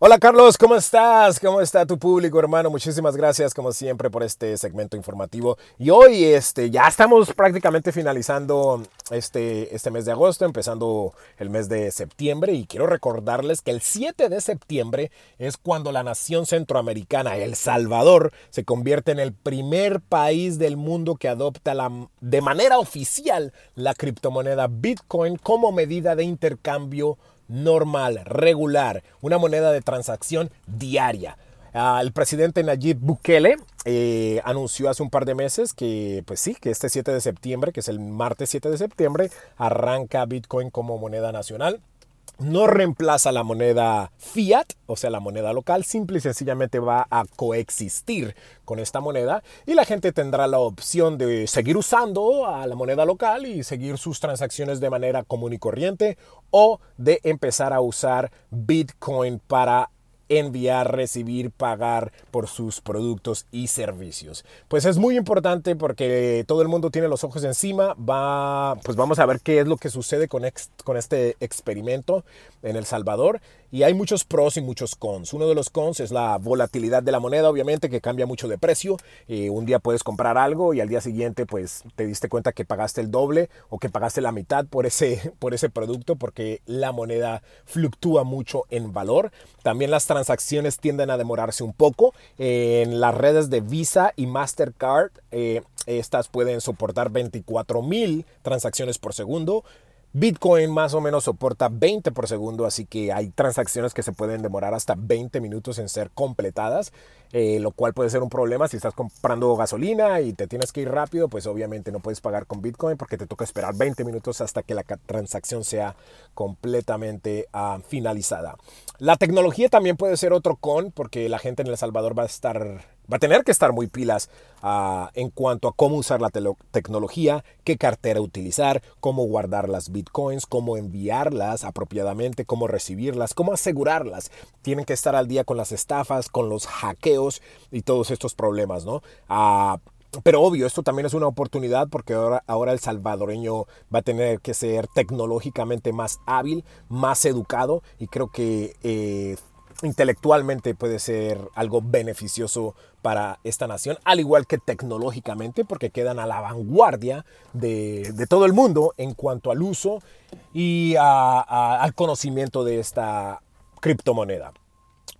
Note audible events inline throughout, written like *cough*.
Hola Carlos, ¿cómo estás? ¿Cómo está tu público, hermano? Muchísimas gracias, como siempre, por este segmento informativo. Y hoy este, ya estamos prácticamente finalizando este, este mes de agosto, empezando el mes de septiembre. Y quiero recordarles que el 7 de septiembre es cuando la nación centroamericana, El Salvador, se convierte en el primer país del mundo que adopta la, de manera oficial la criptomoneda Bitcoin como medida de intercambio normal, regular, una moneda de transacción diaria. El presidente Nayib Bukele eh, anunció hace un par de meses que, pues sí, que este 7 de septiembre, que es el martes 7 de septiembre, arranca Bitcoin como moneda nacional no reemplaza la moneda fiat, o sea, la moneda local, simple y sencillamente va a coexistir con esta moneda y la gente tendrá la opción de seguir usando a la moneda local y seguir sus transacciones de manera común y corriente o de empezar a usar Bitcoin para enviar, recibir, pagar por sus productos y servicios. Pues es muy importante porque todo el mundo tiene los ojos encima. Va, pues vamos a ver qué es lo que sucede con, con este experimento en El Salvador. Y hay muchos pros y muchos cons. Uno de los cons es la volatilidad de la moneda, obviamente, que cambia mucho de precio. Eh, un día puedes comprar algo y al día siguiente pues te diste cuenta que pagaste el doble o que pagaste la mitad por ese, *laughs* por ese producto porque la moneda fluctúa mucho en valor. También las transacciones tienden a demorarse un poco. en las redes de Visa y Mastercard, eh, estas pueden soportar 24 mil transacciones por segundo. Bitcoin más o menos soporta 20 por segundo, así que hay transacciones que se pueden demorar hasta 20 minutos en ser completadas, eh, lo cual puede ser un problema si estás comprando gasolina y te tienes que ir rápido, pues obviamente no puedes pagar con Bitcoin porque te toca esperar 20 minutos hasta que la transacción sea completamente ah, finalizada. La tecnología también puede ser otro con porque la gente en El Salvador va a estar Va a tener que estar muy pilas ah, en cuanto a cómo usar la tecnología, qué cartera utilizar, cómo guardar las bitcoins, cómo enviarlas apropiadamente, cómo recibirlas, cómo asegurarlas. Tienen que estar al día con las estafas, con los hackeos y todos estos problemas, ¿no? Ah, pero obvio, esto también es una oportunidad porque ahora, el salvadoreño va a tener que ser tecnológicamente más hábil, más educado y creo que eh, intelectualmente puede ser algo beneficioso para esta nación, al igual que tecnológicamente, porque quedan a la vanguardia de, todo el mundo en cuanto al uso y al conocimiento de esta criptomoneda.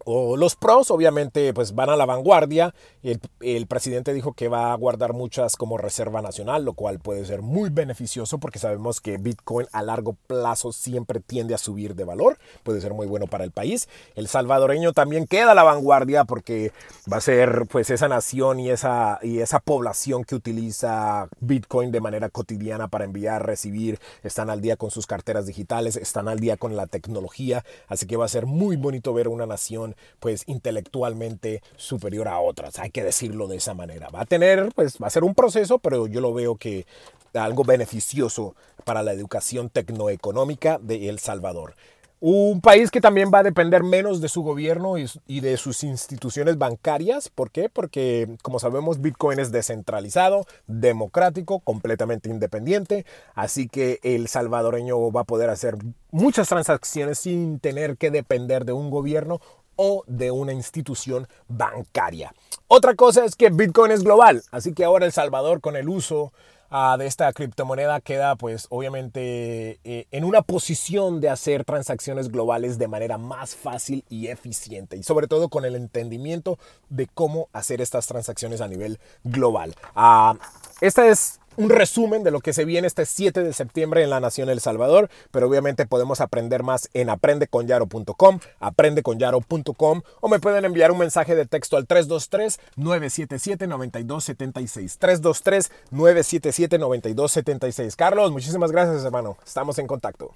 O los pros, obviamente, pues van a la vanguardia. El, el, presidente dijo que va a guardar muchas como reserva nacional, lo cual puede ser muy beneficioso porque sabemos que Bitcoin a largo plazo siempre tiende a subir de valor. Puede ser muy bueno para el país. El salvadoreño también queda a la vanguardia porque va a ser pues esa nación y esa, y esa población que utiliza Bitcoin de manera cotidiana para enviar, recibir. Están al día con sus carteras digitales, están al día con la tecnología. Así que va a ser muy bonito ver una nación pues intelectualmente superior a otras, hay que decirlo de esa manera. Va a tener, pues va a ser un proceso, pero yo lo veo que algo beneficioso para la educación tecnoeconómica de El Salvador. Un país que también va a depender menos de su gobierno y, de sus instituciones bancarias. ¿Por qué? Porque, como sabemos, Bitcoin es descentralizado, democrático, completamente independiente. Así que el salvadoreño va a poder hacer muchas transacciones sin tener que depender de un gobierno o de una institución bancaria. Otra cosa es que Bitcoin es global, así que ahora El Salvador con el uso ah, de esta criptomoneda queda pues obviamente eh, en una posición de hacer transacciones globales de manera más fácil y eficiente y sobre todo con el entendimiento de cómo hacer estas transacciones a nivel global. Ah, esta es un resumen de lo que se viene este 7 de septiembre en la Nación El Salvador, pero obviamente podemos aprender más en aprendeconyaro.com, aprendeconyaro.com o me pueden enviar un mensaje de texto al 323-977-9276. 323-977-9276. Carlos, muchísimas gracias hermano, estamos en contacto.